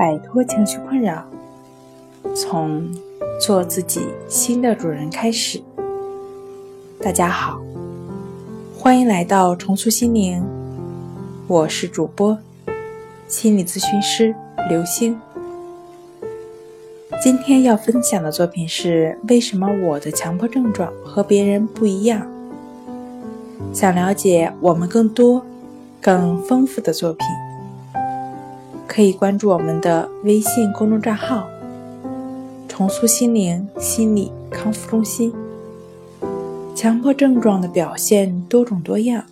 摆脱情绪困扰，从做自己新的主人开始。大家好，欢迎来到重塑心灵，我是主播心理咨询师刘星。今天要分享的作品是：为什么我的强迫症状和别人不一样？想了解我们更多、更丰富的作品。可以关注我们的微信公众账号“重塑心灵心理康复中心”。强迫症状的表现多种多样，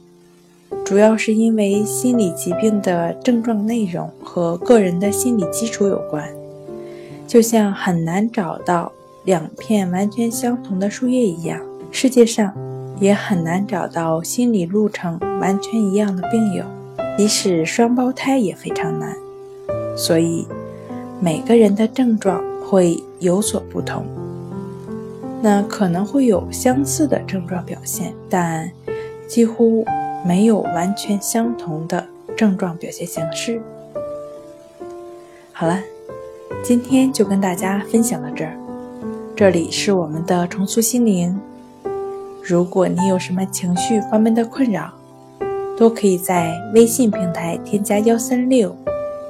主要是因为心理疾病的症状内容和个人的心理基础有关。就像很难找到两片完全相同的树叶一样，世界上也很难找到心理路程完全一样的病友，即使双胞胎也非常难。所以，每个人的症状会有所不同。那可能会有相似的症状表现，但几乎没有完全相同的症状表现形式。好了，今天就跟大家分享到这儿。这里是我们的重塑心灵。如果你有什么情绪方面的困扰，都可以在微信平台添加幺三六。